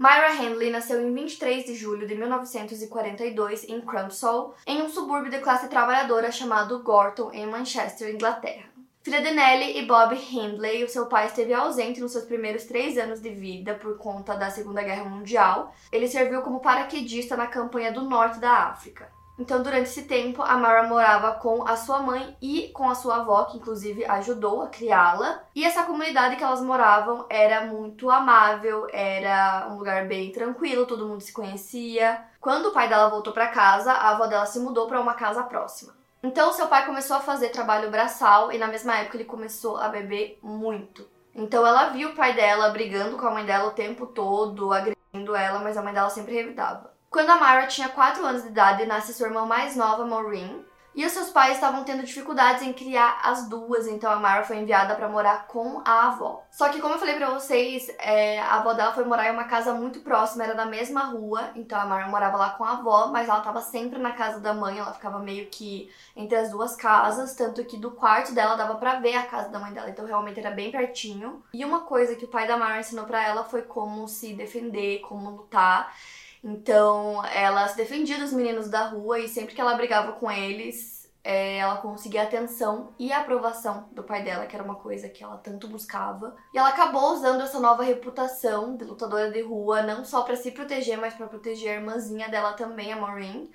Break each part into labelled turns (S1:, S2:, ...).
S1: Myra Handley nasceu em 23 de julho de 1942 em Crumpsall, em um subúrbio de classe trabalhadora chamado Gorton, em Manchester, Inglaterra. Filha de Nellie e Bob Hindley, o seu pai esteve ausente nos seus primeiros três anos de vida por conta da Segunda Guerra Mundial. Ele serviu como paraquedista na campanha do norte da África. Então, durante esse tempo, a Mara morava com a sua mãe e com a sua avó, que inclusive ajudou a criá-la. E essa comunidade que elas moravam era muito amável, era um lugar bem tranquilo, todo mundo se conhecia. Quando o pai dela voltou para casa, a avó dela se mudou para uma casa próxima. Então, seu pai começou a fazer trabalho braçal e na mesma época ele começou a beber muito. Então, ela viu o pai dela brigando com a mãe dela o tempo todo, agredindo ela, mas a mãe dela sempre revidava. Quando a Myra tinha 4 anos de idade, nasce sua irmã mais nova, Maureen, e os seus pais estavam tendo dificuldades em criar as duas, então a Myra foi enviada para morar com a avó. Só que, como eu falei pra vocês, é, a avó dela foi morar em uma casa muito próxima, era da mesma rua, então a Myra morava lá com a avó, mas ela tava sempre na casa da mãe, ela ficava meio que entre as duas casas, tanto que do quarto dela dava para ver a casa da mãe dela, então realmente era bem pertinho. E uma coisa que o pai da Myra ensinou para ela foi como se defender, como lutar. Então, ela se defendia dos meninos da rua e sempre que ela brigava com eles, é, ela conseguia atenção e a aprovação do pai dela, que era uma coisa que ela tanto buscava. E ela acabou usando essa nova reputação de lutadora de rua, não só para se proteger, mas para proteger a irmãzinha dela também, a Maureen.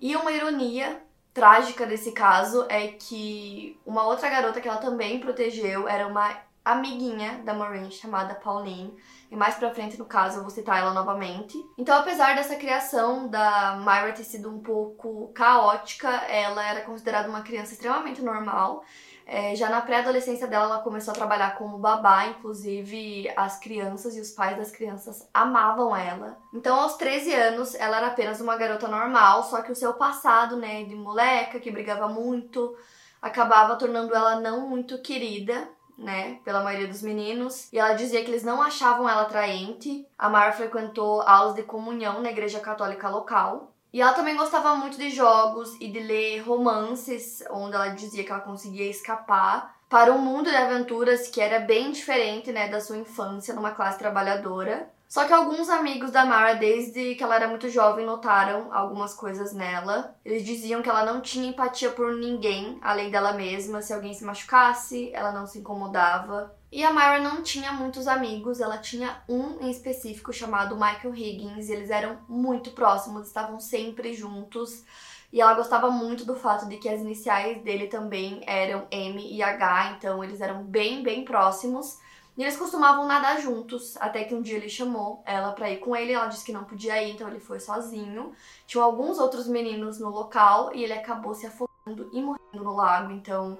S1: E uma ironia trágica desse caso é que uma outra garota que ela também protegeu era uma amiguinha da Maureen chamada Pauline e mais pra frente, no caso, eu vou citar ela novamente. Então, apesar dessa criação da Myra ter sido um pouco caótica, ela era considerada uma criança extremamente normal. É, já na pré-adolescência dela, ela começou a trabalhar como babá, inclusive as crianças e os pais das crianças amavam ela. Então, aos 13 anos, ela era apenas uma garota normal, só que o seu passado, né, de moleca, que brigava muito, acabava tornando ela não muito querida né, pela maioria dos meninos, e ela dizia que eles não achavam ela atraente. A Mara frequentou aulas de comunhão na igreja católica local. E ela também gostava muito de jogos e de ler romances, onde ela dizia que ela conseguia escapar para um mundo de aventuras que era bem diferente, né, da sua infância numa classe trabalhadora. Só que alguns amigos da Mara, desde que ela era muito jovem, notaram algumas coisas nela. Eles diziam que ela não tinha empatia por ninguém além dela mesma. Se alguém se machucasse, ela não se incomodava. E a Myra não tinha muitos amigos, ela tinha um em específico chamado Michael Higgins, e eles eram muito próximos, estavam sempre juntos. E ela gostava muito do fato de que as iniciais dele também eram M e H, então eles eram bem, bem próximos. E eles costumavam nadar juntos, até que um dia ele chamou ela pra ir com ele, ela disse que não podia ir, então ele foi sozinho. Tinham alguns outros meninos no local e ele acabou se afogando e morrendo no lago, então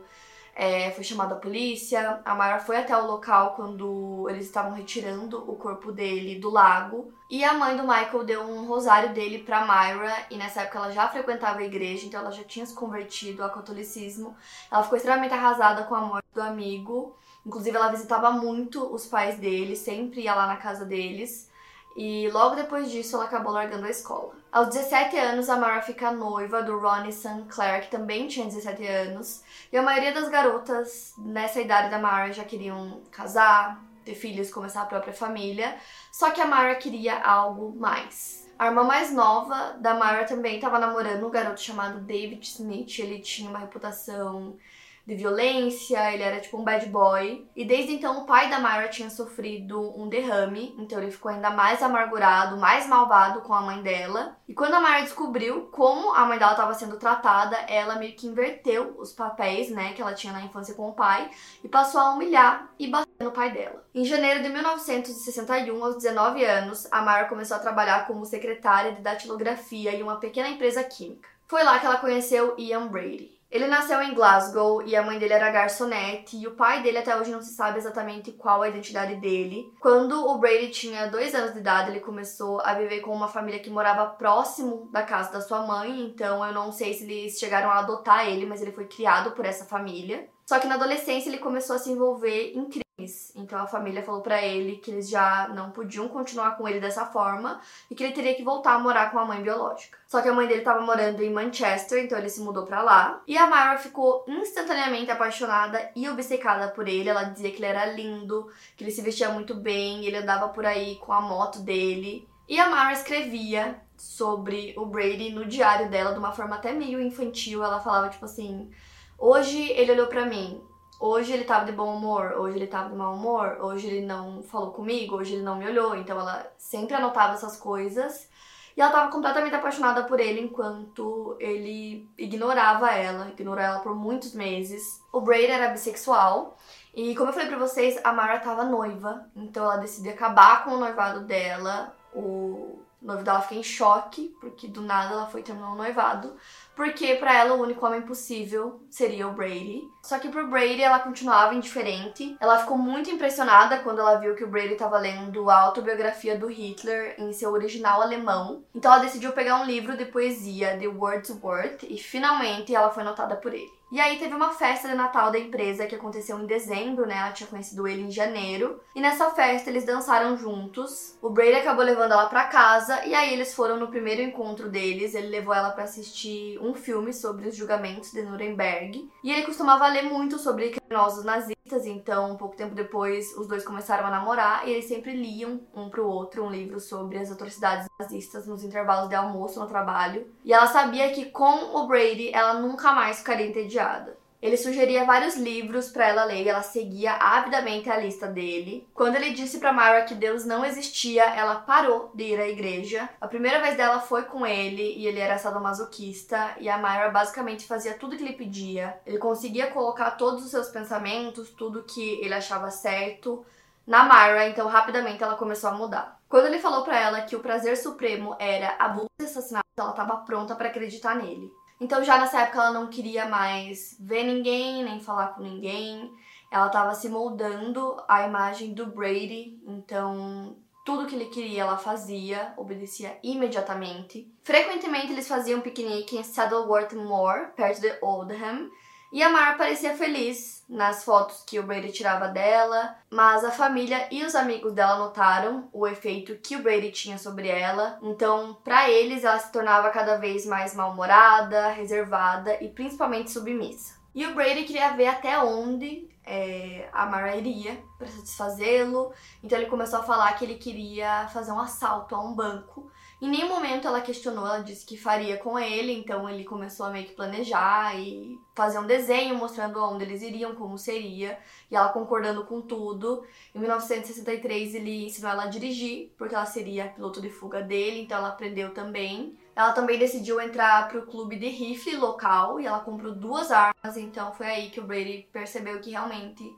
S1: é, foi chamada a polícia. A Mara foi até o local quando eles estavam retirando o corpo dele do lago. E a mãe do Michael deu um rosário dele pra Myra, e nessa época ela já frequentava a igreja, então ela já tinha se convertido ao catolicismo. Ela ficou extremamente arrasada com a morte do amigo. Inclusive, ela visitava muito os pais dele, sempre ia lá na casa deles. E logo depois disso, ela acabou largando a escola. Aos 17 anos, a Mara fica noiva do Ronnie St. Clair, que também tinha 17 anos. E a maioria das garotas nessa idade da Mara já queriam casar, ter filhos, começar a própria família. Só que a Mara queria algo mais. A irmã mais nova da Mara também estava namorando um garoto chamado David Smith. Ele tinha uma reputação de violência, ele era tipo um bad boy. E desde então o pai da Myra tinha sofrido um derrame, então ele ficou ainda mais amargurado, mais malvado com a mãe dela. E quando a Myra descobriu como a mãe dela estava sendo tratada, ela meio que inverteu os papéis, né, que ela tinha na infância com o pai e passou a humilhar e bater no pai dela. Em janeiro de 1961, aos 19 anos, a Myra começou a trabalhar como secretária de datilografia em uma pequena empresa química. Foi lá que ela conheceu Ian Brady. Ele nasceu em Glasgow e a mãe dele era garçonete e o pai dele até hoje não se sabe exatamente qual a identidade dele. Quando o Brady tinha dois anos de idade, ele começou a viver com uma família que morava próximo da casa da sua mãe, então eu não sei se eles chegaram a adotar ele, mas ele foi criado por essa família. Só que na adolescência ele começou a se envolver em então a família falou para ele que eles já não podiam continuar com ele dessa forma e que ele teria que voltar a morar com a mãe biológica. Só que a mãe dele estava morando em Manchester, então ele se mudou para lá. E a Myra ficou instantaneamente apaixonada e obcecada por ele. Ela dizia que ele era lindo, que ele se vestia muito bem, ele andava por aí com a moto dele. E a Myra escrevia sobre o Brady no diário dela de uma forma até meio infantil. Ela falava tipo assim: "Hoje ele olhou para mim, Hoje ele tava de bom humor, hoje ele tava de mau humor, hoje ele não falou comigo, hoje ele não me olhou. Então ela sempre anotava essas coisas. E ela tava completamente apaixonada por ele enquanto ele ignorava ela, ignorou ela por muitos meses. O Brady era bissexual. E como eu falei pra vocês, a Mara tava noiva. Então ela decidiu acabar com o noivado dela. O noivo dela fica em choque, porque do nada ela foi terminar o noivado porque para ela o único homem possível seria o Brady. Só que pro Brady ela continuava indiferente. Ela ficou muito impressionada quando ela viu que o Brady estava lendo a autobiografia do Hitler em seu original alemão. Então ela decidiu pegar um livro de poesia de Wordsworth e finalmente ela foi notada por ele. E aí teve uma festa de Natal da empresa que aconteceu em dezembro, né? Ela tinha conhecido ele em janeiro. E nessa festa eles dançaram juntos. O Brady acabou levando ela para casa e aí eles foram no primeiro encontro deles. Ele levou ela para assistir um filme sobre os julgamentos de Nuremberg. E ele costumava ler muito sobre criminosos nazistas, então um pouco tempo depois os dois começaram a namorar e eles sempre liam um pro outro um livro sobre as atrocidades nazistas nos intervalos de almoço no trabalho. E ela sabia que com o Brady ela nunca mais ficaria entediada. Ele sugeria vários livros para ela ler e ela seguia avidamente a lista dele. Quando ele disse para Myra que Deus não existia, ela parou de ir à igreja. A primeira vez dela foi com ele e ele era sadomasoquista e a Myra basicamente fazia tudo que ele pedia. Ele conseguia colocar todos os seus pensamentos, tudo que ele achava certo na Myra, então rapidamente ela começou a mudar. Quando ele falou para ela que o prazer supremo era abuso e assassinato, ela estava pronta para acreditar nele. Então já nessa época ela não queria mais ver ninguém, nem falar com ninguém. Ela estava se moldando à imagem do Brady, então tudo que ele queria ela fazia, obedecia imediatamente. Frequentemente eles faziam piquenique em Saddleworth Moor, perto de Oldham, e a Mar parecia feliz nas fotos que o Brady tirava dela, mas a família e os amigos dela notaram o efeito que o Brady tinha sobre ela. Então, para eles, ela se tornava cada vez mais mal-humorada, reservada e principalmente submissa. E o Brady queria ver até onde é, a Mara iria para satisfazê-lo. Então ele começou a falar que ele queria fazer um assalto a um banco em nenhum momento ela questionou, ela disse que faria com ele, então ele começou a meio que planejar e fazer um desenho mostrando onde eles iriam, como seria, e ela concordando com tudo. Em 1963 ele ensinou ela a dirigir, porque ela seria piloto de fuga dele, então ela aprendeu também. Ela também decidiu entrar para o clube de rifle local e ela comprou duas armas, então foi aí que o Brady percebeu que realmente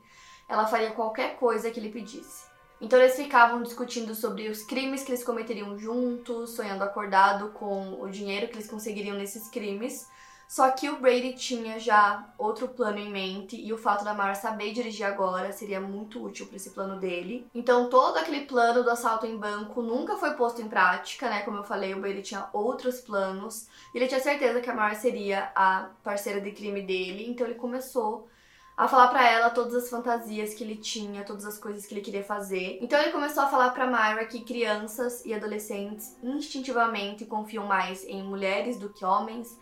S1: ela faria qualquer coisa que ele pedisse. Então eles ficavam discutindo sobre os crimes que eles cometeriam juntos, sonhando acordado com o dinheiro que eles conseguiriam nesses crimes. Só que o Brady tinha já outro plano em mente e o fato da Mara saber dirigir agora seria muito útil para esse plano dele. Então todo aquele plano do assalto em banco nunca foi posto em prática, né? Como eu falei, o Brady tinha outros planos. Ele tinha certeza que a Mara seria a parceira de crime dele, então ele começou a falar para ela todas as fantasias que ele tinha, todas as coisas que ele queria fazer. Então ele começou a falar para Myra que crianças e adolescentes instintivamente confiam mais em mulheres do que homens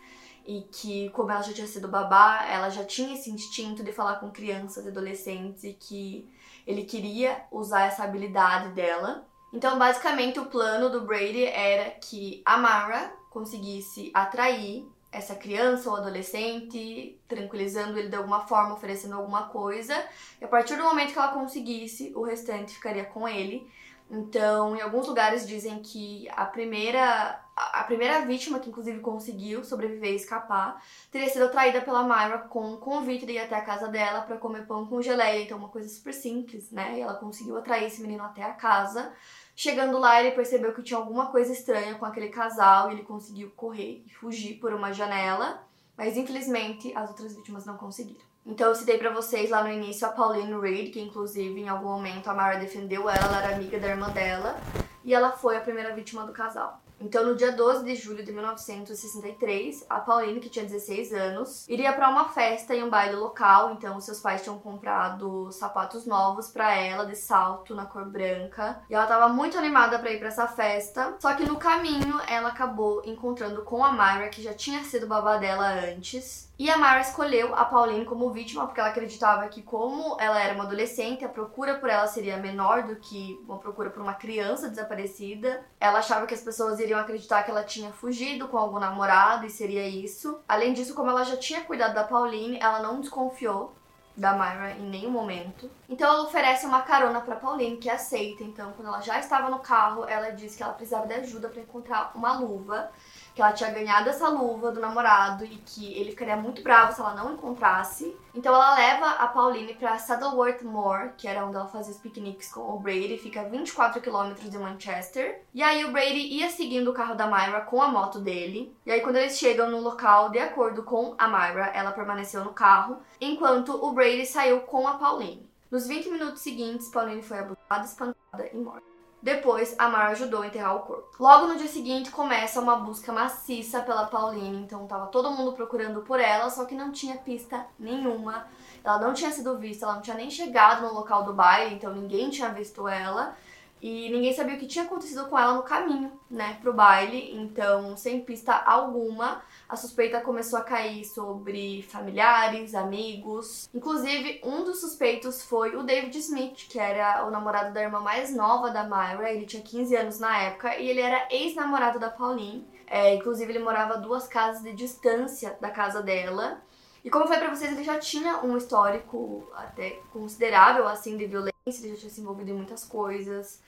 S1: e que como ela já tinha sido babá, ela já tinha esse instinto de falar com crianças e adolescentes e que ele queria usar essa habilidade dela. Então, basicamente, o plano do Brady era que a Mara conseguisse atrair essa criança ou adolescente, tranquilizando ele de alguma forma, oferecendo alguma coisa. E a partir do momento que ela conseguisse, o restante ficaria com ele. Então, em alguns lugares dizem que a primeira a primeira vítima, que inclusive conseguiu sobreviver e escapar, teria sido atraída pela Myra com um convite de ir até a casa dela para comer pão com geleia, então uma coisa super simples, né? E ela conseguiu atrair esse menino até a casa. Chegando lá, ele percebeu que tinha alguma coisa estranha com aquele casal e ele conseguiu correr e fugir por uma janela, mas infelizmente as outras vítimas não conseguiram. Então eu citei para vocês lá no início a Pauline Reed, que inclusive em algum momento a Myra defendeu ela, ela era amiga da irmã dela, e ela foi a primeira vítima do casal. Então, no dia 12 de julho de 1963, a Pauline, que tinha 16 anos, iria para uma festa em um baile local. Então, seus pais tinham comprado sapatos novos para ela, de salto na cor branca. E ela estava muito animada para ir para essa festa. Só que no caminho, ela acabou encontrando com a Myra, que já tinha sido babá dela antes. E a Mara escolheu a Pauline como vítima porque ela acreditava que, como ela era uma adolescente, a procura por ela seria menor do que uma procura por uma criança desaparecida. Ela achava que as pessoas iriam acreditar que ela tinha fugido com algum namorado e seria isso. Além disso, como ela já tinha cuidado da Pauline, ela não desconfiou da Myra em nenhum momento. Então ela oferece uma carona para Pauline, que aceita. Então, quando ela já estava no carro, ela disse que ela precisava de ajuda para encontrar uma luva que ela tinha ganhado essa luva do namorado e que ele ficaria muito bravo se ela não encontrasse. Então ela leva a Pauline para Saddleworth Moor, que era onde ela fazia os piqueniques com o Brady, fica a 24 quilômetros de Manchester. E aí o Brady ia seguindo o carro da Myra com a moto dele. E aí quando eles chegam no local, de acordo com a Myra, ela permaneceu no carro, enquanto o Brady saiu com a Pauline. Nos 20 minutos seguintes, Pauline foi abusada, espancada e morta. Depois, a Mar ajudou a enterrar o corpo. Logo no dia seguinte, começa uma busca maciça pela Pauline. Então, tava todo mundo procurando por ela, só que não tinha pista nenhuma. Ela não tinha sido vista, ela não tinha nem chegado no local do baile, então ninguém tinha visto ela. E ninguém sabia o que tinha acontecido com ela no caminho, né, pro baile. Então, sem pista alguma, a suspeita começou a cair sobre familiares, amigos. Inclusive, um dos suspeitos foi o David Smith, que era o namorado da irmã mais nova da Myra. Ele tinha 15 anos na época e ele era ex-namorado da Pauline. É, inclusive, ele morava duas casas de distância da casa dela. E como eu falei pra vocês, ele já tinha um histórico até considerável, assim, de violência. Ele já tinha se envolvido em muitas coisas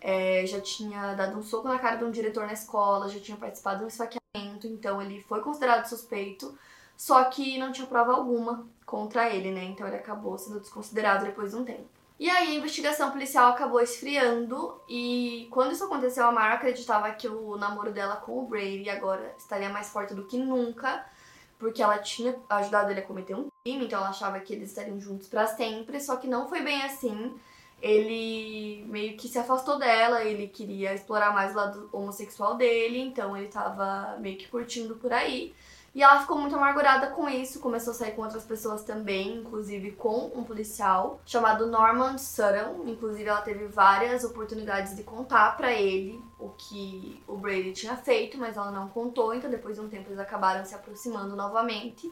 S1: é, já tinha dado um soco na cara de um diretor na escola, já tinha participado de um esfaqueamento, então ele foi considerado suspeito, só que não tinha prova alguma contra ele, né? Então ele acabou sendo desconsiderado depois de um tempo. E aí a investigação policial acabou esfriando e quando isso aconteceu, a Mara acreditava que o namoro dela com o Brady agora estaria mais forte do que nunca, porque ela tinha ajudado ele a cometer um crime, então ela achava que eles estariam juntos para sempre, só que não foi bem assim ele meio que se afastou dela, ele queria explorar mais o lado homossexual dele, então ele tava meio que curtindo por aí. E ela ficou muito amargurada com isso, começou a sair com outras pessoas também, inclusive com um policial chamado Norman Sutton. Inclusive, ela teve várias oportunidades de contar para ele o que o Brady tinha feito, mas ela não contou, então depois de um tempo eles acabaram se aproximando novamente.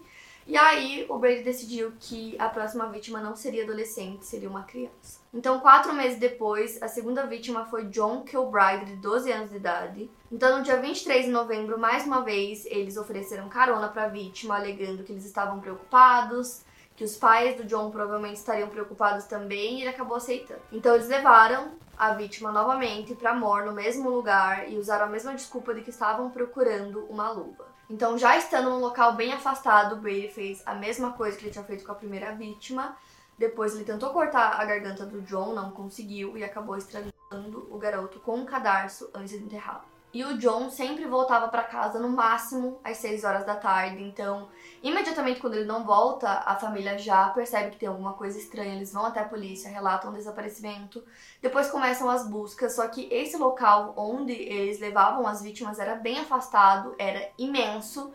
S1: E aí o Brady decidiu que a próxima vítima não seria adolescente, seria uma criança. Então, quatro meses depois, a segunda vítima foi John Kilbride, de 12 anos de idade. Então, no dia 23 de novembro, mais uma vez, eles ofereceram carona para a vítima, alegando que eles estavam preocupados, que os pais do John provavelmente estariam preocupados também, e ele acabou aceitando. Então, eles levaram a vítima novamente para Moore, no mesmo lugar, e usaram a mesma desculpa de que estavam procurando uma luva. Então, já estando num local bem afastado, Brady fez a mesma coisa que ele tinha feito com a primeira vítima. Depois, ele tentou cortar a garganta do John, não conseguiu e acabou estrangulando o garoto com um cadarço antes de enterrá-lo. E o John sempre voltava para casa no máximo às 6 horas da tarde. Então, imediatamente quando ele não volta, a família já percebe que tem alguma coisa estranha. Eles vão até a polícia, relatam o desaparecimento. Depois começam as buscas. Só que esse local onde eles levavam as vítimas era bem afastado, era imenso.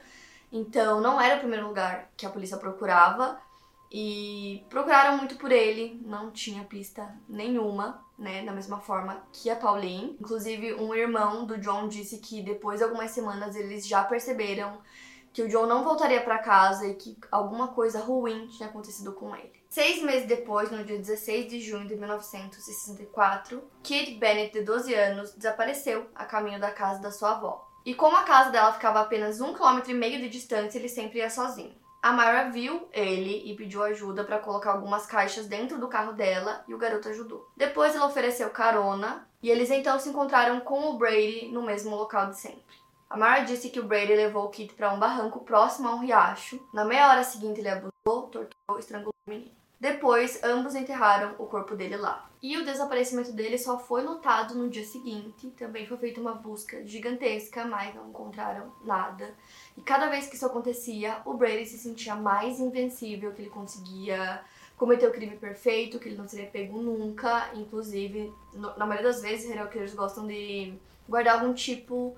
S1: Então, não era o primeiro lugar que a polícia procurava. E procuraram muito por ele, não tinha pista nenhuma, né? Da mesma forma que a Pauline. Inclusive, um irmão do John disse que depois de algumas semanas eles já perceberam que o John não voltaria para casa e que alguma coisa ruim tinha acontecido com ele. Seis meses depois, no dia 16 de junho de 1964, Kate Bennett, de 12 anos, desapareceu a caminho da casa da sua avó. E como a casa dela ficava a apenas um quilômetro e meio de distância, ele sempre ia sozinho. A Myra viu ele e pediu ajuda para colocar algumas caixas dentro do carro dela e o garoto ajudou. Depois ela ofereceu carona e eles então se encontraram com o Brady no mesmo local de sempre. A Myra disse que o Brady levou o Kit para um barranco próximo a um riacho. Na meia hora seguinte ele abusou, torturou e estrangulou o menino. Depois, ambos enterraram o corpo dele lá. E o desaparecimento dele só foi notado no dia seguinte. Também foi feita uma busca gigantesca, mas não encontraram nada. E cada vez que isso acontecia, o Brady se sentia mais invencível, que ele conseguia cometer o crime perfeito, que ele não seria pego nunca. Inclusive, no, na maioria das vezes, serial killers gostam de guardar algum tipo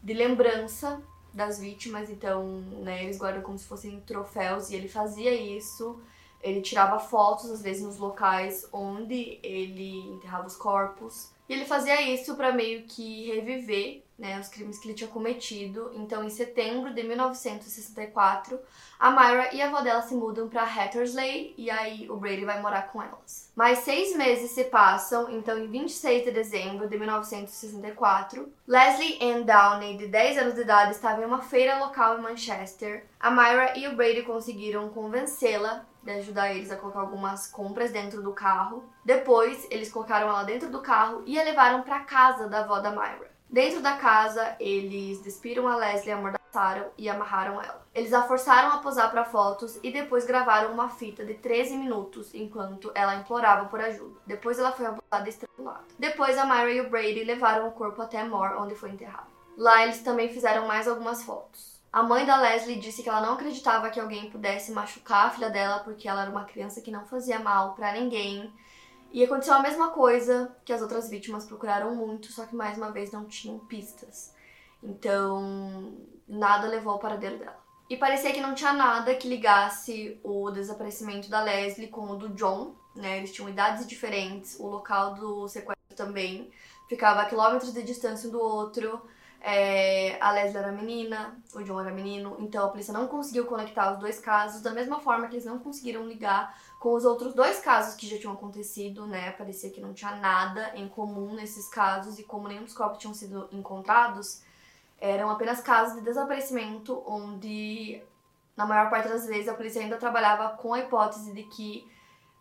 S1: de lembrança das vítimas, então, né, eles guardam como se fossem troféus e ele fazia isso. Ele tirava fotos, às vezes, nos locais onde ele enterrava os corpos. E ele fazia isso para meio que reviver né, os crimes que ele tinha cometido. Então, em setembro de 1964, a Myra e a avó dela se mudam para Hattersley e aí o Brady vai morar com elas. Mais seis meses se passam, então em 26 de dezembro de 1964, Leslie Ann Downey, de 10 anos de idade, estava em uma feira local em Manchester. A Myra e o Brady conseguiram convencê-la de ajudar eles a colocar algumas compras dentro do carro. Depois, eles colocaram ela dentro do carro e a levaram para casa da avó da Myra. Dentro da casa, eles despiram a Leslie, amordaçaram e amarraram ela. Eles a forçaram a posar para fotos e depois gravaram uma fita de 13 minutos enquanto ela implorava por ajuda. Depois ela foi abusada e estrangulada. Depois a Myra e o Brady levaram o corpo até Moore, onde foi enterrado. Lá eles também fizeram mais algumas fotos. A mãe da Leslie disse que ela não acreditava que alguém pudesse machucar a filha dela porque ela era uma criança que não fazia mal para ninguém. E aconteceu a mesma coisa que as outras vítimas procuraram muito, só que mais uma vez não tinham pistas. Então, nada levou ao paradeiro dela. E parecia que não tinha nada que ligasse o desaparecimento da Leslie com o do John, né? Eles tinham idades diferentes, o local do sequestro também ficava a quilômetros de distância um do outro. É, a Leslie era menina, o John era menino, então a polícia não conseguiu conectar os dois casos, da mesma forma que eles não conseguiram ligar com os outros dois casos que já tinham acontecido, né? Parecia que não tinha nada em comum nesses casos e como nenhum dos corpos tinham sido encontrados, eram apenas casos de desaparecimento onde, na maior parte das vezes, a polícia ainda trabalhava com a hipótese de que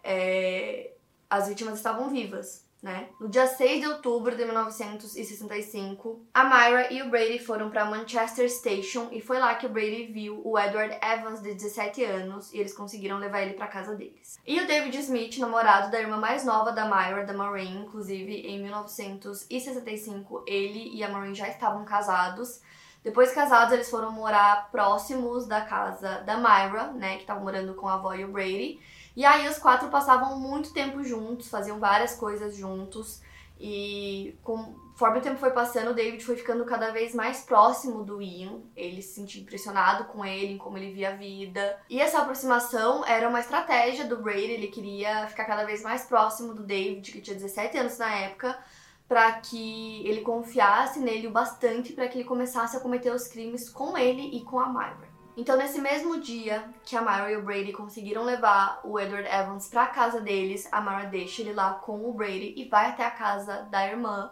S1: é, as vítimas estavam vivas né? No dia 6 de outubro de 1965, a Myra e o Brady foram para Manchester Station e foi lá que o Brady viu o Edward Evans de 17 anos e eles conseguiram levar ele para casa deles. E o David Smith, namorado da irmã mais nova da Myra, da Maureen, inclusive em 1965 ele e a Maureen já estavam casados. Depois casados, eles foram morar próximos da casa da Myra, né, que estava morando com a avó e o Brady. E aí os quatro passavam muito tempo juntos, faziam várias coisas juntos. E conforme o tempo foi passando, o David foi ficando cada vez mais próximo do Ian. Ele se sentia impressionado com ele, em como ele via a vida. E essa aproximação era uma estratégia do Brady. Ele queria ficar cada vez mais próximo do David, que tinha 17 anos na época, para que ele confiasse nele o bastante para que ele começasse a cometer os crimes com ele e com a Myra. Então, nesse mesmo dia que a Myra e o Brady conseguiram levar o Edward Evans para a casa deles, a Myra deixa ele lá com o Brady e vai até a casa da irmã.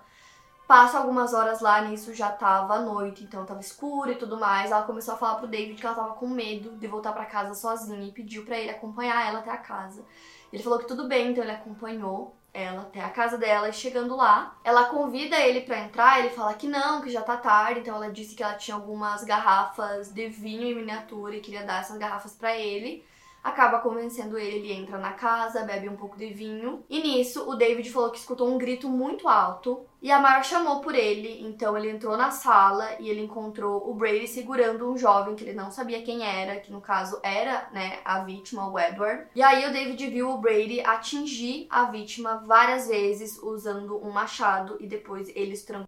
S1: Passa algumas horas lá, nisso já tava noite, então tava escuro e tudo mais. Ela começou a falar pro David que ela tava com medo de voltar para casa sozinha e pediu para ele acompanhar ela até a casa. Ele falou que tudo bem, então ele acompanhou ela até a casa dela e chegando lá, ela convida ele para entrar, ele fala que não, que já tá tarde, então ela disse que ela tinha algumas garrafas de vinho em miniatura e queria dar essas garrafas para ele acaba convencendo ele, ele entra na casa, bebe um pouco de vinho. E nisso, o David falou que escutou um grito muito alto e a Mar chamou por ele, então ele entrou na sala e ele encontrou o Brady segurando um jovem que ele não sabia quem era, que no caso era, né, a vítima, o Edward. E aí o David viu o Brady atingir a vítima várias vezes usando um machado e depois ele estrangulou.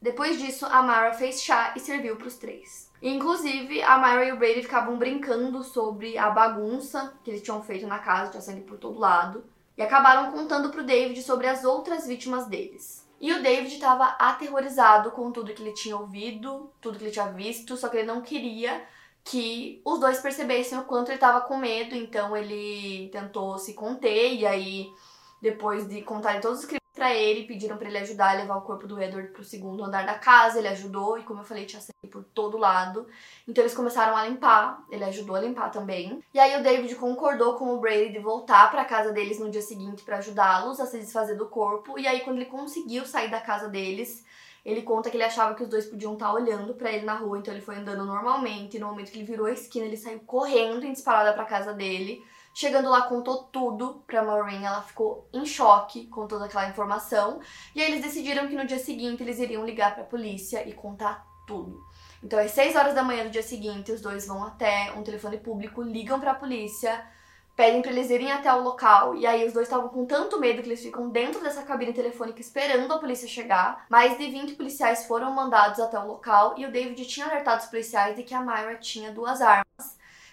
S1: Depois disso, a Mara fez chá e serviu para os três. Inclusive, a Myra e o Brady ficavam brincando sobre a bagunça que eles tinham feito na casa, tinha sangue por todo lado, e acabaram contando pro David sobre as outras vítimas deles. E o David estava aterrorizado com tudo que ele tinha ouvido, tudo que ele tinha visto, só que ele não queria que os dois percebessem o quanto ele estava com medo, então ele tentou se conter, e aí, depois de contarem todos os para ele, pediram para ele ajudar a levar o corpo do Edward pro segundo andar da casa, ele ajudou e como eu falei, tinha sangue por todo lado. Então eles começaram a limpar, ele ajudou a limpar também. E aí o David concordou com o Brady de voltar para casa deles no dia seguinte para ajudá-los a se desfazer do corpo. E aí quando ele conseguiu sair da casa deles, ele conta que ele achava que os dois podiam estar olhando para ele na rua, então ele foi andando normalmente. E no momento que ele virou a esquina, ele saiu correndo em disparada para casa dele. Chegando lá, contou tudo pra Maureen. Ela ficou em choque com toda aquela informação. E aí eles decidiram que no dia seguinte eles iriam ligar pra polícia e contar tudo. Então, às 6 horas da manhã do dia seguinte, os dois vão até um telefone público, ligam pra polícia, pedem pra eles irem até o local. E aí os dois estavam com tanto medo que eles ficam dentro dessa cabine telefônica esperando a polícia chegar. Mais de 20 policiais foram mandados até o local e o David tinha alertado os policiais de que a Myra tinha duas armas.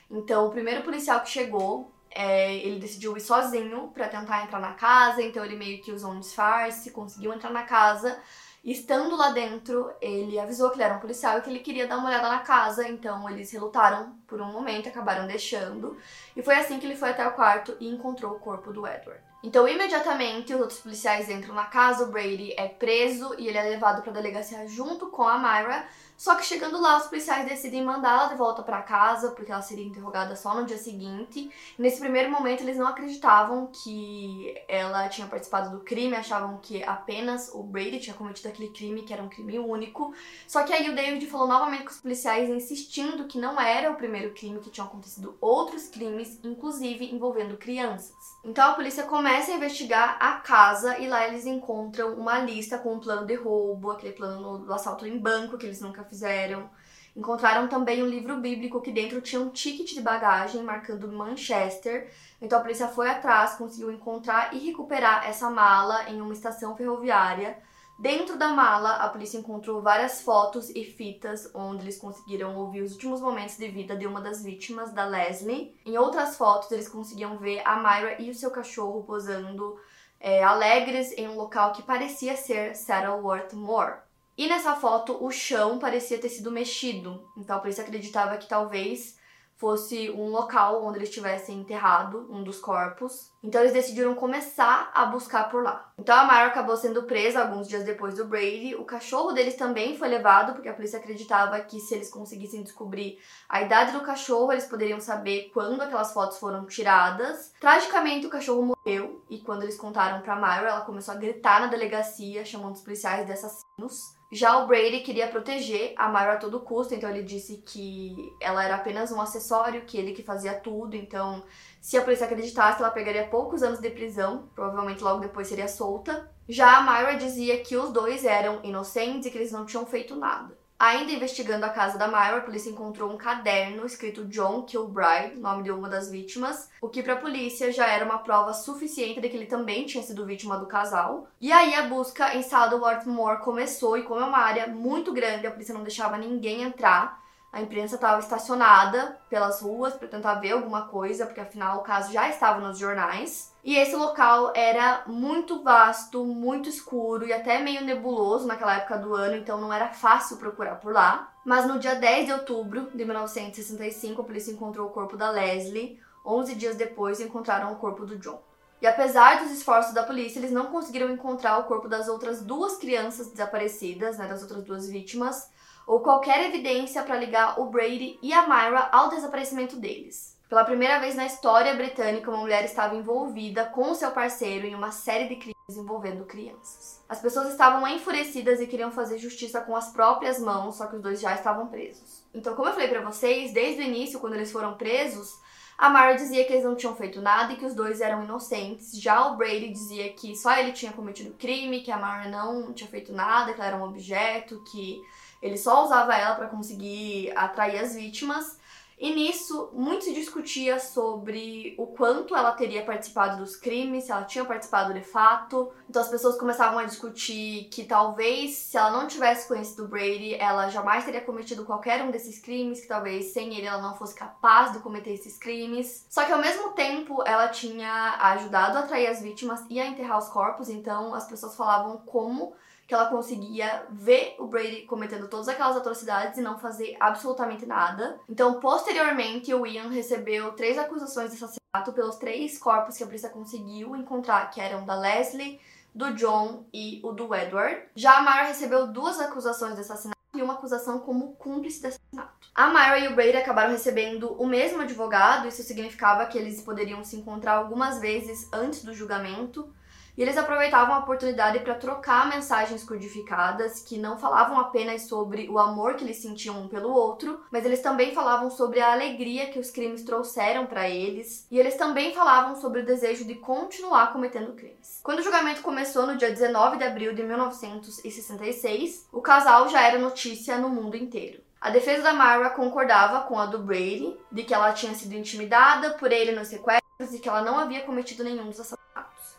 S1: Então, o primeiro policial que chegou é, ele decidiu ir sozinho para tentar entrar na casa, então ele meio que usou um disfarce, conseguiu entrar na casa. Estando lá dentro, ele avisou que ele era um policial e que ele queria dar uma olhada na casa, então eles relutaram por um momento, acabaram deixando. E foi assim que ele foi até o quarto e encontrou o corpo do Edward. Então, imediatamente, os outros policiais entram na casa, o Brady é preso e ele é levado para a delegacia junto com a Myra. Só que chegando lá, os policiais decidem mandá-la de volta para casa, porque ela seria interrogada só no dia seguinte. Nesse primeiro momento, eles não acreditavam que ela tinha participado do crime, achavam que apenas o Brady tinha cometido aquele crime, que era um crime único. Só que aí o David falou novamente com os policiais, insistindo que não era o primeiro crime, que tinham acontecido outros crimes, inclusive envolvendo crianças. Então a polícia começa a investigar a casa e lá eles encontram uma lista com um plano de roubo, aquele plano do assalto em banco que eles nunca fizeram. Encontraram também um livro bíblico que dentro tinha um ticket de bagagem marcando Manchester. Então a polícia foi atrás, conseguiu encontrar e recuperar essa mala em uma estação ferroviária. Dentro da mala, a polícia encontrou várias fotos e fitas onde eles conseguiram ouvir os últimos momentos de vida de uma das vítimas, da Leslie. Em outras fotos, eles conseguiam ver a Myra e o seu cachorro posando é, alegres em um local que parecia ser Saddleworth Moor. E nessa foto, o chão parecia ter sido mexido, então a polícia acreditava que talvez fosse um local onde eles tivessem enterrado um dos corpos. Então eles decidiram começar a buscar por lá. Então a Mara acabou sendo presa alguns dias depois do Brady. O cachorro deles também foi levado, porque a polícia acreditava que se eles conseguissem descobrir a idade do cachorro, eles poderiam saber quando aquelas fotos foram tiradas. Tragicamente, o cachorro morreu e quando eles contaram para Myra, ela começou a gritar na delegacia, chamando os policiais de assassinos. Já o Brady queria proteger a Myra a todo custo, então ele disse que ela era apenas um acessório, que ele que fazia tudo, então se a polícia acreditasse, ela pegaria poucos anos de prisão, provavelmente logo depois seria solta. Já a Myra dizia que os dois eram inocentes e que eles não tinham feito nada. Ainda investigando a casa da Myra, a polícia encontrou um caderno escrito John Kilbride, nome de uma das vítimas, o que para a polícia já era uma prova suficiente de que ele também tinha sido vítima do casal. E aí a busca em Saddleworth Moor começou e como é uma área muito grande, a polícia não deixava ninguém entrar. A imprensa estava estacionada pelas ruas para tentar ver alguma coisa, porque afinal o caso já estava nos jornais. E esse local era muito vasto, muito escuro e até meio nebuloso naquela época do ano, então não era fácil procurar por lá. Mas no dia 10 de outubro de 1965, a polícia encontrou o corpo da Leslie. 11 dias depois, encontraram o corpo do John. E apesar dos esforços da polícia, eles não conseguiram encontrar o corpo das outras duas crianças desaparecidas, né, das outras duas vítimas, ou qualquer evidência para ligar o Brady e a Myra ao desaparecimento deles. Pela primeira vez na história britânica, uma mulher estava envolvida com seu parceiro em uma série de crimes envolvendo crianças. As pessoas estavam enfurecidas e queriam fazer justiça com as próprias mãos, só que os dois já estavam presos. Então, como eu falei para vocês, desde o início, quando eles foram presos, a Myra dizia que eles não tinham feito nada e que os dois eram inocentes. Já o Brady dizia que só ele tinha cometido crime, que a Myra não tinha feito nada, que ela era um objeto, que ele só usava ela para conseguir atrair as vítimas. E nisso, muito se discutia sobre o quanto ela teria participado dos crimes, se ela tinha participado de fato. Então as pessoas começavam a discutir que talvez, se ela não tivesse conhecido Brady, ela jamais teria cometido qualquer um desses crimes, que talvez sem ele ela não fosse capaz de cometer esses crimes. Só que ao mesmo tempo, ela tinha ajudado a atrair as vítimas e a enterrar os corpos, então as pessoas falavam como que ela conseguia ver o Brady cometendo todas aquelas atrocidades e não fazer absolutamente nada. Então, posteriormente, o Ian recebeu três acusações de assassinato pelos três corpos que a polícia conseguiu encontrar, que eram da Leslie, do John e o do Edward. Já a Myra recebeu duas acusações de assassinato e uma acusação como cúmplice de assassinato. A Myra e o Brady acabaram recebendo o mesmo advogado, isso significava que eles poderiam se encontrar algumas vezes antes do julgamento. E eles aproveitavam a oportunidade para trocar mensagens codificadas que não falavam apenas sobre o amor que eles sentiam um pelo outro, mas eles também falavam sobre a alegria que os crimes trouxeram para eles, e eles também falavam sobre o desejo de continuar cometendo crimes. Quando o julgamento começou no dia 19 de abril de 1966, o casal já era notícia no mundo inteiro. A defesa da Myra concordava com a do Brady, de que ela tinha sido intimidada por ele nos sequestros e que ela não havia cometido nenhum dos assassinatos.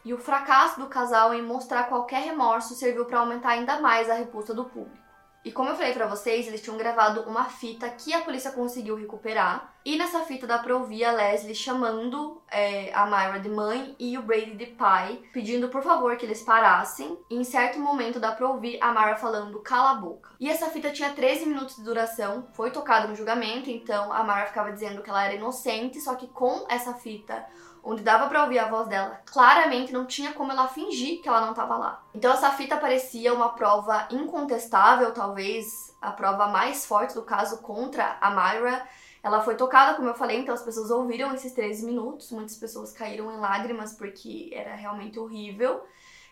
S1: E o fracasso do casal em mostrar qualquer remorso serviu para aumentar ainda mais a repulsa do público. E como eu falei para vocês, eles tinham gravado uma fita que a polícia conseguiu recuperar. E nessa fita dá pra ouvir a Leslie chamando é, a Myra de mãe e o Brady de pai, pedindo por favor que eles parassem. E em certo momento dá pra ouvir a Myra falando cala a boca. E essa fita tinha 13 minutos de duração, foi tocada no julgamento, então a Myra ficava dizendo que ela era inocente, só que com essa fita onde dava para ouvir a voz dela, claramente não tinha como ela fingir que ela não estava lá. Então essa fita parecia uma prova incontestável, talvez a prova mais forte do caso contra a Myra. Ela foi tocada, como eu falei, então as pessoas ouviram esses 13 minutos, muitas pessoas caíram em lágrimas porque era realmente horrível.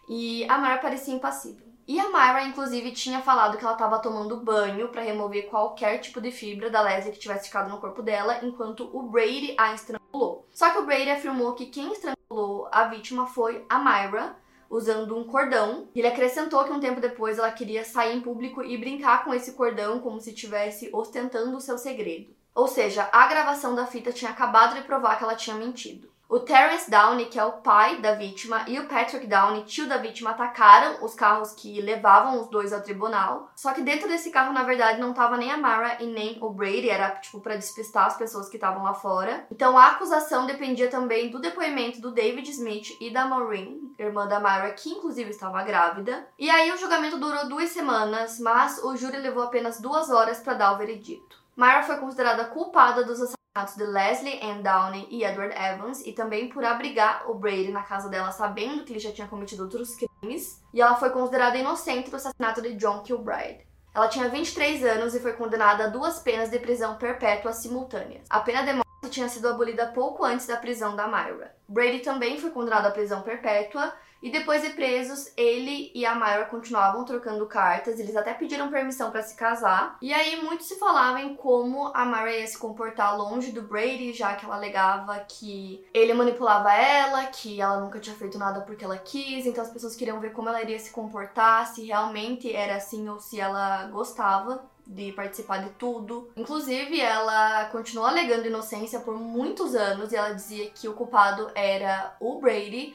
S1: E a Myra parecia impassível. E a Myra, inclusive, tinha falado que ela estava tomando banho para remover qualquer tipo de fibra da Leslie que tivesse ficado no corpo dela, enquanto o Brady a estrangulou. Só que o Brady afirmou que quem estrangulou a vítima foi a Myra, usando um cordão. Ele acrescentou que um tempo depois ela queria sair em público e brincar com esse cordão como se estivesse ostentando o seu segredo. Ou seja, a gravação da fita tinha acabado de provar que ela tinha mentido. O Terence Downey, que é o pai da vítima, e o Patrick Downey, tio da vítima, atacaram os carros que levavam os dois ao tribunal. Só que dentro desse carro, na verdade, não tava nem a Mara e nem o Brady, era tipo para despistar as pessoas que estavam lá fora. Então a acusação dependia também do depoimento do David Smith e da Maureen, irmã da Mara, que inclusive estava grávida. E aí o julgamento durou duas semanas, mas o júri levou apenas duas horas para dar o veredito. Myra foi considerada culpada dos assassinatos de Leslie Ann Downey e Edward Evans e também por abrigar o Brady na casa dela sabendo que ele já tinha cometido outros crimes. E ela foi considerada inocente do assassinato de John Kilbride. Ela tinha 23 anos e foi condenada a duas penas de prisão perpétua simultâneas. A pena de morte tinha sido abolida pouco antes da prisão da Myra. Brady também foi condenado à prisão perpétua e depois de presos, ele e a Myra continuavam trocando cartas, eles até pediram permissão para se casar. E aí muito se falava em como a Myra ia se comportar longe do Brady, já que ela alegava que ele manipulava ela, que ela nunca tinha feito nada porque ela quis, então as pessoas queriam ver como ela iria se comportar, se realmente era assim ou se ela gostava de participar de tudo. Inclusive, ela continuou alegando inocência por muitos anos e ela dizia que o culpado era o Brady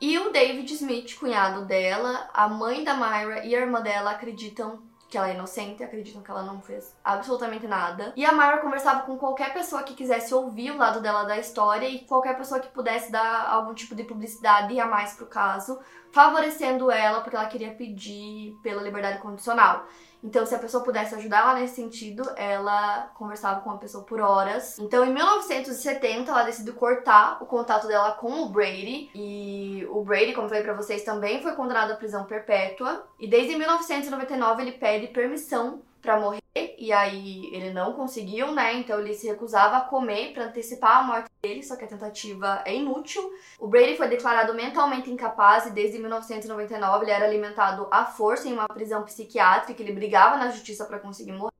S1: e o David Smith, cunhado dela, a mãe da Myra e a irmã dela acreditam que ela é inocente, acreditam que ela não fez absolutamente nada. E a Myra conversava com qualquer pessoa que quisesse ouvir o lado dela da história e qualquer pessoa que pudesse dar algum tipo de publicidade a mais pro caso, favorecendo ela porque ela queria pedir pela liberdade condicional. Então, se a pessoa pudesse ajudar ela nesse sentido, ela conversava com a pessoa por horas. Então, em 1970, ela decidiu cortar o contato dela com o Brady. E o Brady, como falei pra vocês, também foi condenado à prisão perpétua. E desde 1999 ele pede permissão para morrer e aí ele não conseguiu, né? Então ele se recusava a comer para antecipar a morte dele, só que a tentativa é inútil. O Brady foi declarado mentalmente incapaz e desde 1999 ele era alimentado à força em uma prisão psiquiátrica, ele brigava na justiça para conseguir morrer.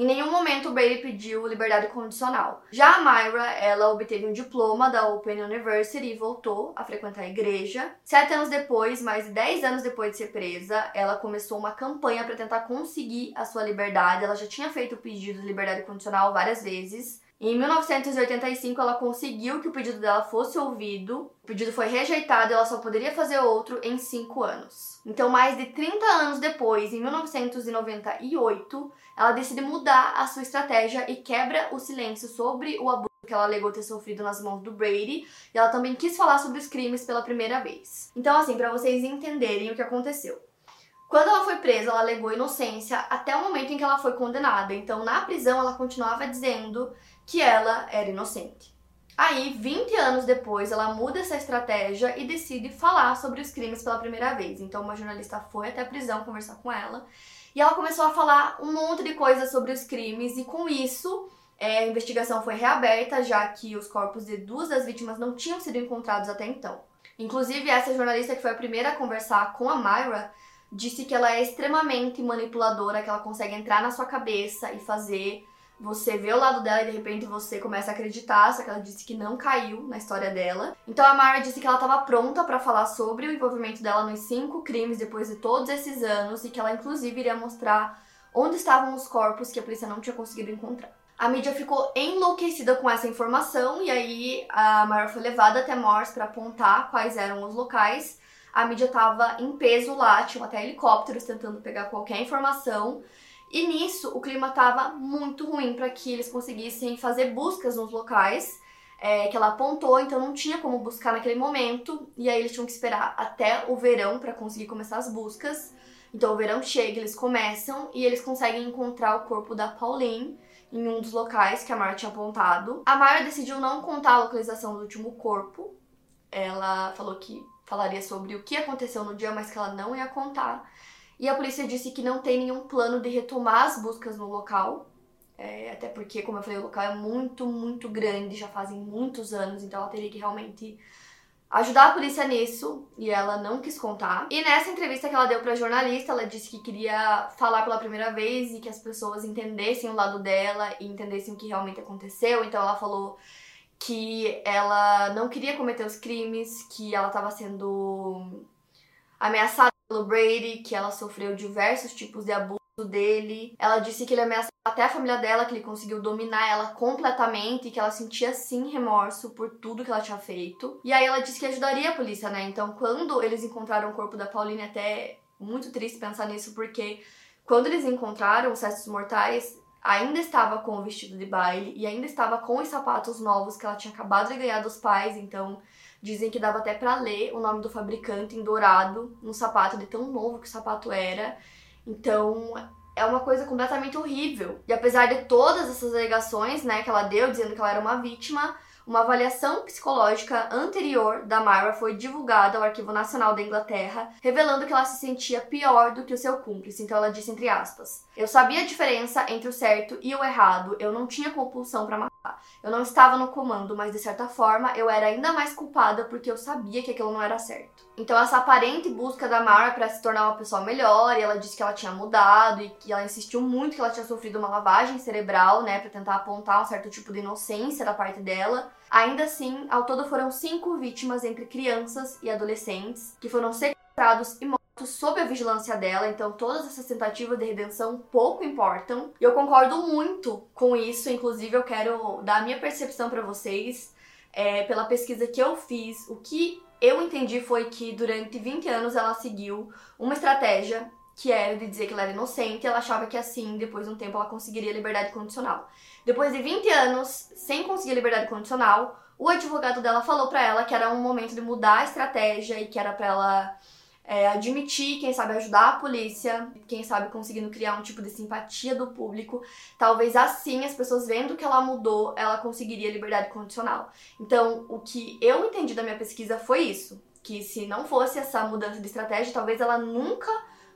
S1: Em nenhum momento o Brady pediu liberdade condicional. Já a Myra, ela obteve um diploma da Open University e voltou a frequentar a igreja. Sete anos depois, mais de dez anos depois de ser presa, ela começou uma campanha para tentar conseguir a sua liberdade. Ela já tinha feito o pedido de liberdade condicional várias vezes. Em 1985, ela conseguiu que o pedido dela fosse ouvido. O pedido foi rejeitado e ela só poderia fazer outro em cinco anos. Então, mais de 30 anos depois, em 1998, ela decide mudar a sua estratégia e quebra o silêncio sobre o abuso que ela alegou ter sofrido nas mãos do Brady. E ela também quis falar sobre os crimes pela primeira vez. Então, assim, para vocês entenderem o que aconteceu. Quando ela foi presa, ela alegou inocência até o momento em que ela foi condenada. Então, na prisão, ela continuava dizendo que ela era inocente. Aí, 20 anos depois, ela muda essa estratégia e decide falar sobre os crimes pela primeira vez. Então, uma jornalista foi até a prisão conversar com ela e ela começou a falar um monte de coisas sobre os crimes, e com isso é, a investigação foi reaberta, já que os corpos de duas das vítimas não tinham sido encontrados até então. Inclusive, essa jornalista que foi a primeira a conversar com a Myra disse que ela é extremamente manipuladora, que ela consegue entrar na sua cabeça e fazer você ver o lado dela e de repente você começa a acreditar, só que ela disse que não caiu na história dela. Então a Mara disse que ela estava pronta para falar sobre o envolvimento dela nos cinco crimes depois de todos esses anos e que ela inclusive iria mostrar onde estavam os corpos que a polícia não tinha conseguido encontrar. A mídia ficou enlouquecida com essa informação e aí a Mara foi levada até Morse para apontar quais eram os locais. A mídia estava em peso lá, tinham até helicópteros tentando pegar qualquer informação. E nisso o clima estava muito ruim para que eles conseguissem fazer buscas nos locais é, que ela apontou, então não tinha como buscar naquele momento. E aí eles tinham que esperar até o verão para conseguir começar as buscas. Então o verão chega, eles começam e eles conseguem encontrar o corpo da Pauline em um dos locais que a Mara tinha apontado. A Mara decidiu não contar a localização do último corpo. Ela falou que falaria sobre o que aconteceu no dia, mas que ela não ia contar. E a polícia disse que não tem nenhum plano de retomar as buscas no local. É, até porque, como eu falei, o local é muito, muito grande, já fazem muitos anos, então ela teria que realmente ajudar a polícia nisso e ela não quis contar. E nessa entrevista que ela deu para jornalista, ela disse que queria falar pela primeira vez e que as pessoas entendessem o lado dela e entendessem o que realmente aconteceu. Então ela falou que ela não queria cometer os crimes, que ela estava sendo ameaçada pelo Brady, que ela sofreu diversos tipos de abuso dele. Ela disse que ele ameaçou até a família dela, que ele conseguiu dominar ela completamente e que ela sentia sim remorso por tudo que ela tinha feito. E aí ela disse que ajudaria a polícia, né? Então, quando eles encontraram o corpo da Pauline, até muito triste pensar nisso, porque quando eles encontraram os restos mortais, ainda estava com o vestido de baile e ainda estava com os sapatos novos que ela tinha acabado de ganhar dos pais, então Dizem que dava até para ler o nome do fabricante em dourado no sapato, de tão novo que o sapato era. Então, é uma coisa completamente horrível. E apesar de todas essas alegações, né, que ela deu dizendo que ela era uma vítima, uma avaliação psicológica anterior da Myra foi divulgada ao Arquivo Nacional da Inglaterra, revelando que ela se sentia pior do que o seu cúmplice. Então ela disse entre aspas: "Eu sabia a diferença entre o certo e o errado. Eu não tinha compulsão para matar. Eu não estava no comando, mas de certa forma eu era ainda mais culpada porque eu sabia que aquilo não era certo." Então essa aparente busca da Mara para se tornar uma pessoa melhor, e ela disse que ela tinha mudado e que ela insistiu muito que ela tinha sofrido uma lavagem cerebral, né, para tentar apontar um certo tipo de inocência da parte dela. Ainda assim, ao todo foram cinco vítimas entre crianças e adolescentes que foram sequestrados e mortos sob a vigilância dela, então todas essas tentativas de redenção pouco importam. E eu concordo muito com isso, inclusive eu quero dar a minha percepção para vocês é, pela pesquisa que eu fiz, o que eu entendi foi que durante 20 anos ela seguiu uma estratégia que era de dizer que ela era inocente, ela achava que assim, depois de um tempo, ela conseguiria liberdade condicional. Depois de 20 anos sem conseguir liberdade condicional, o advogado dela falou para ela que era um momento de mudar a estratégia e que era para ela é, admitir, quem sabe ajudar a polícia, quem sabe conseguindo criar um tipo de simpatia do público. Talvez assim, as pessoas vendo que ela mudou, ela conseguiria liberdade condicional. Então, o que eu entendi da minha pesquisa foi isso: que se não fosse essa mudança de estratégia, talvez ela nunca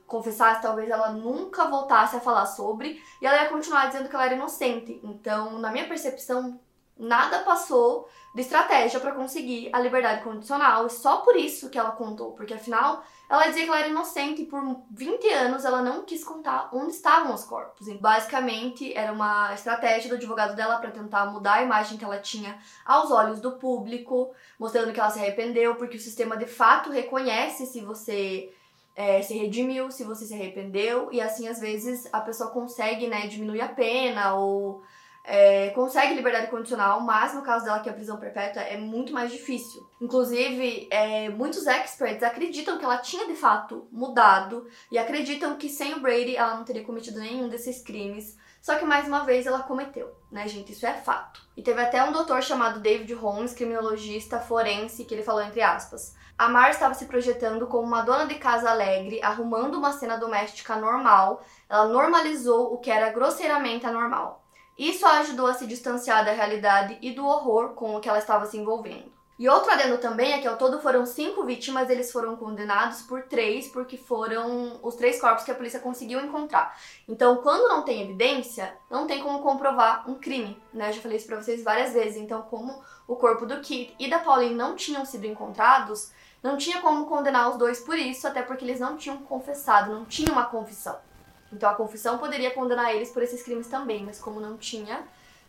S1: confessasse, talvez ela nunca voltasse a falar sobre e ela ia continuar dizendo que ela era inocente. Então, na minha percepção, nada passou de estratégia para conseguir a liberdade condicional e só por isso que ela contou, porque afinal ela dizia que ela era inocente e por 20 anos ela não quis contar onde estavam os corpos. Basicamente era uma estratégia do advogado dela para tentar mudar a imagem que ela tinha aos olhos do público, mostrando que ela se arrependeu, porque o sistema de fato reconhece se você é, se redimiu, se você se arrependeu, e assim às vezes a pessoa consegue né, diminuir a pena ou é, consegue liberdade condicional, mas no caso dela, que é a prisão perpétua, é muito mais difícil. Inclusive, é, muitos experts acreditam que ela tinha de fato mudado e acreditam que sem o Brady ela não teria cometido nenhum desses crimes. Só que mais uma vez ela cometeu, né, gente? Isso é fato. E teve até um doutor chamado David Holmes, criminologista forense, que ele falou entre aspas. A Mar estava se projetando como uma dona de casa alegre, arrumando uma cena doméstica normal. Ela normalizou o que era grosseiramente anormal. Isso a ajudou a se distanciar da realidade e do horror com o que ela estava se envolvendo. E outro adendo também é que ao todo foram cinco vítimas, eles foram condenados por três, porque foram os três corpos que a polícia conseguiu encontrar. Então, quando não tem evidência, não tem como comprovar um crime, né? Eu já falei isso pra vocês várias vezes. Então, como o corpo do Kit e da Pauline não tinham sido encontrados, não tinha como condenar os dois por isso, até porque eles não tinham confessado, não tinha uma confissão. Então, a confissão poderia condenar eles por esses crimes também, mas como não tinha,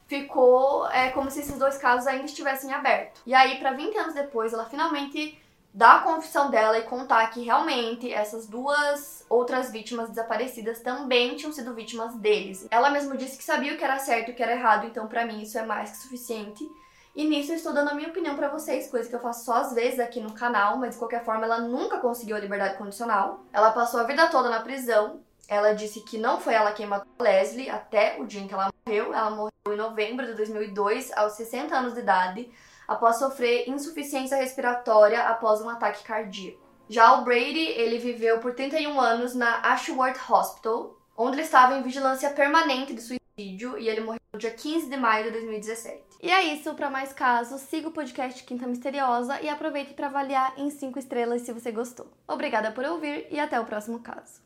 S1: ficou é, como se esses dois casos ainda estivessem abertos. E aí, para 20 anos depois, ela finalmente dá a confissão dela e contar que realmente essas duas outras vítimas desaparecidas também tinham sido vítimas deles. Ela mesma disse que sabia o que era certo e o que era errado, então para mim isso é mais que suficiente. E nisso eu estou dando a minha opinião para vocês, coisa que eu faço só às vezes aqui no canal, mas de qualquer forma ela nunca conseguiu a liberdade condicional. Ela passou a vida toda na prisão. Ela disse que não foi ela quem matou Leslie até o dia em que ela morreu. Ela morreu em novembro de 2002, aos 60 anos de idade, após sofrer insuficiência respiratória após um ataque cardíaco. Já o Brady, ele viveu por 31 anos na Ashworth Hospital, onde ele estava em vigilância permanente de suicídio e ele morreu no dia 15 de maio de 2017. E é isso, para mais casos, siga o podcast Quinta Misteriosa e aproveite para avaliar em 5 estrelas se você gostou. Obrigada por ouvir e até o próximo caso.